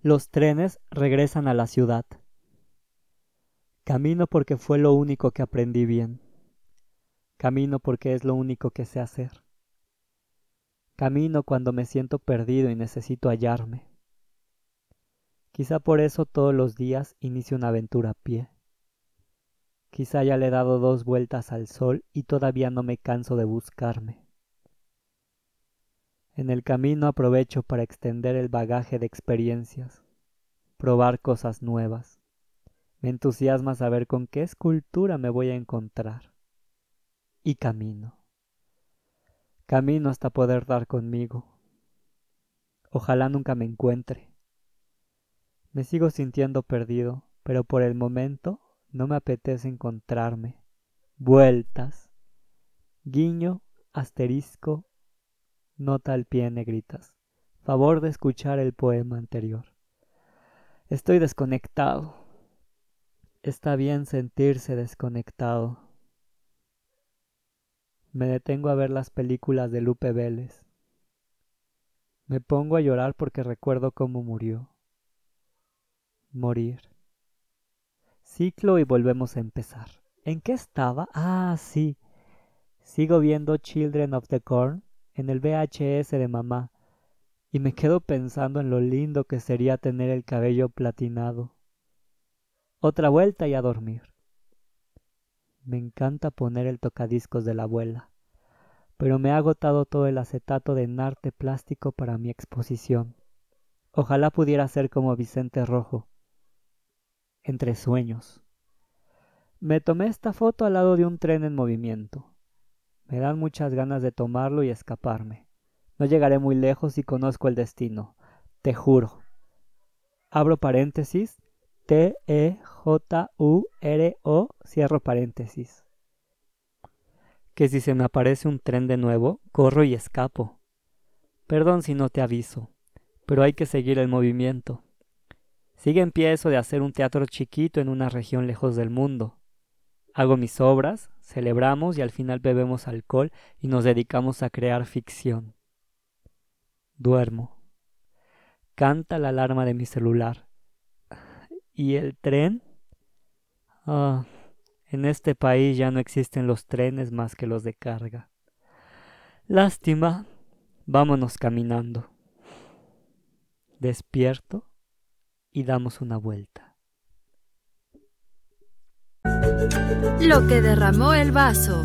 los trenes regresan a la ciudad. Camino porque fue lo único que aprendí bien. Camino porque es lo único que sé hacer. Camino cuando me siento perdido y necesito hallarme. Quizá por eso todos los días inicio una aventura a pie. Quizá ya le he dado dos vueltas al sol y todavía no me canso de buscarme. En el camino aprovecho para extender el bagaje de experiencias, probar cosas nuevas. Me entusiasma saber con qué escultura me voy a encontrar. Y camino. Camino hasta poder dar conmigo. Ojalá nunca me encuentre. Me sigo sintiendo perdido, pero por el momento no me apetece encontrarme. Vueltas. Guiño, asterisco, Nota al pie negritas. Favor de escuchar el poema anterior. Estoy desconectado. Está bien sentirse desconectado. Me detengo a ver las películas de Lupe Vélez. Me pongo a llorar porque recuerdo cómo murió. Morir. Ciclo y volvemos a empezar. ¿En qué estaba? Ah, sí. Sigo viendo Children of the Corn en el VHS de mamá y me quedo pensando en lo lindo que sería tener el cabello platinado. Otra vuelta y a dormir. Me encanta poner el tocadiscos de la abuela, pero me ha agotado todo el acetato de narte plástico para mi exposición. Ojalá pudiera ser como Vicente Rojo. Entre sueños. Me tomé esta foto al lado de un tren en movimiento. Me dan muchas ganas de tomarlo y escaparme. No llegaré muy lejos y conozco el destino, te juro. Abro paréntesis, T-E-J-U-R-O, cierro paréntesis. Que si se me aparece un tren de nuevo, corro y escapo. Perdón si no te aviso, pero hay que seguir el movimiento. Sigue en pie eso de hacer un teatro chiquito en una región lejos del mundo. Hago mis obras, celebramos y al final bebemos alcohol y nos dedicamos a crear ficción. Duermo. Canta la alarma de mi celular. ¿Y el tren? Ah, en este país ya no existen los trenes más que los de carga. Lástima. Vámonos caminando. Despierto y damos una vuelta. Lo que derramó el vaso.